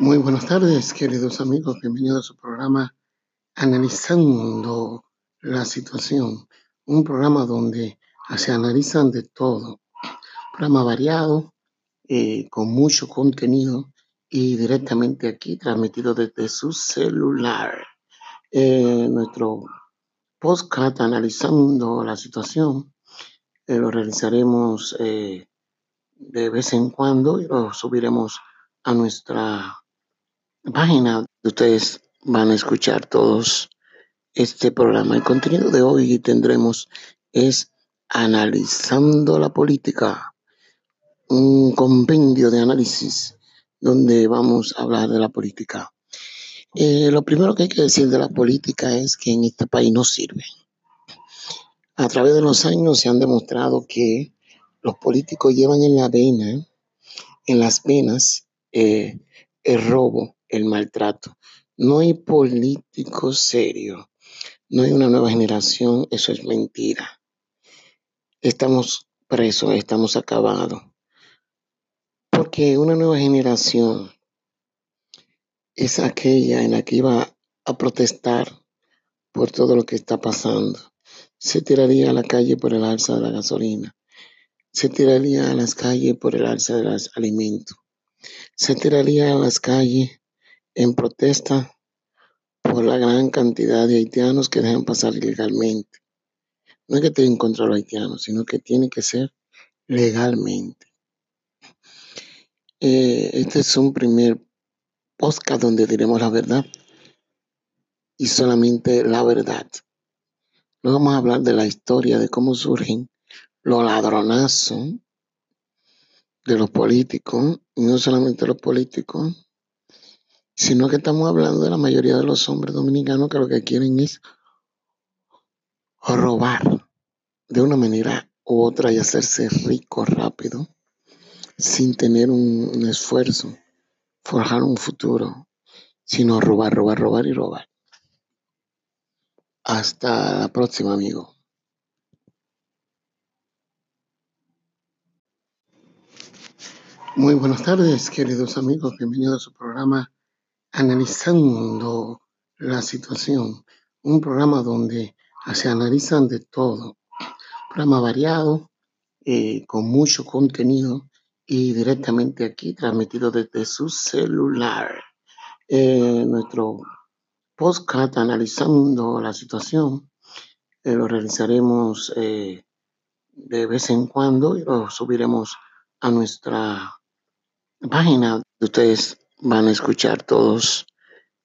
Muy buenas tardes, queridos amigos. Bienvenidos a su programa Analizando la Situación. Un programa donde se analizan de todo. Programa variado, eh, con mucho contenido y directamente aquí transmitido desde su celular. Eh, nuestro podcast Analizando la Situación eh, lo realizaremos de vez en cuando y lo subiremos a nuestra página. Ustedes van a escuchar todos este programa. El contenido de hoy tendremos es Analizando la Política, un compendio de análisis donde vamos a hablar de la política. Eh, lo primero que hay que decir de la política es que en este país no sirve. A través de los años se han demostrado que los políticos llevan en la vena, en las venas, eh, el robo, el maltrato. No hay políticos serios, no hay una nueva generación, eso es mentira. Estamos presos, estamos acabados. Porque una nueva generación es aquella en la que iba a protestar por todo lo que está pasando. Se tiraría a la calle por el alza de la gasolina. Se tiraría a las calles por el alza de los alimentos. Se tiraría a las calles en protesta por la gran cantidad de haitianos que dejan pasar ilegalmente. No es que estén contra los haitianos, sino que tiene que ser legalmente. Eh, este es un primer podcast donde diremos la verdad y solamente la verdad. No vamos a hablar de la historia de cómo surgen los ladronazos de los políticos, no solamente los políticos, sino que estamos hablando de la mayoría de los hombres dominicanos que lo que quieren es robar de una manera u otra y hacerse rico rápido sin tener un, esfuerzo, forjar un futuro, sino robar, robar, robar y robar. Hasta la próxima, amigo. Muy buenas tardes, queridos amigos. Bienvenidos a su programa Analizando la Situación. Un programa donde se analizan de todo. Un programa variado, eh, con mucho contenido y directamente aquí transmitido desde su celular. Eh, nuestro podcast Analizando la Situación eh, lo realizaremos de vez en cuando y lo subiremos a nuestra página. Ustedes van a escuchar todos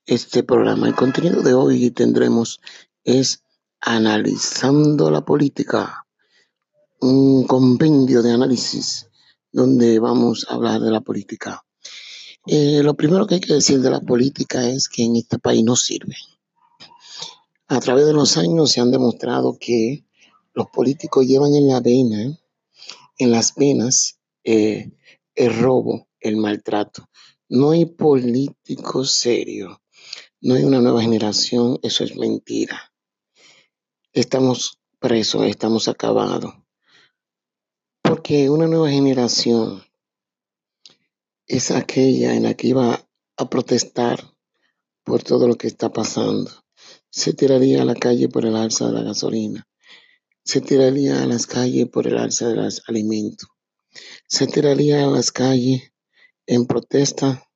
este programa. El contenido de hoy tendremos es Analizando la Política, un compendio de análisis donde vamos a hablar de la política. Eh, lo primero que hay que decir de la política es que en este país no sirve. A través de los años se han demostrado que los políticos llevan en la vena, en las venas, eh, el robo, el maltrato. No hay políticos serios, no hay una nueva generación, eso es mentira. Estamos presos, estamos acabados. Porque una nueva generación es aquella en la que iba a protestar por todo lo que está pasando. Se tiraría a la calle por el alza de la gasolina. Se tiraría a las calles por el alza de los alimentos. Se tiraría a las calles en protesta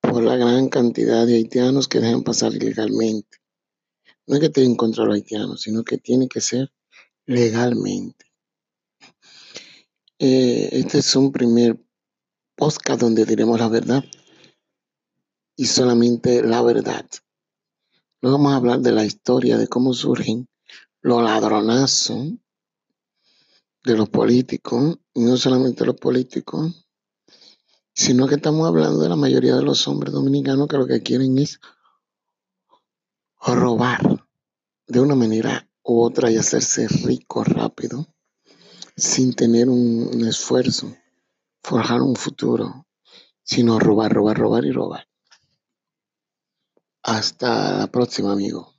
por la gran cantidad de haitianos que dejan pasar ilegalmente. No es que estén contra los haitianos, sino que tiene que ser legalmente. Eh, este es un primer podcast donde diremos la verdad y solamente la verdad. No vamos a hablar de la historia de cómo surgen los ladronazos de los políticos, y no solamente los políticos, sino que estamos hablando de la mayoría de los hombres dominicanos que lo que quieren es robar de una manera u otra y hacerse rico rápido sin tener un, esfuerzo, forjar un futuro, sino robar, robar, robar y robar. Hasta la próxima, amigo.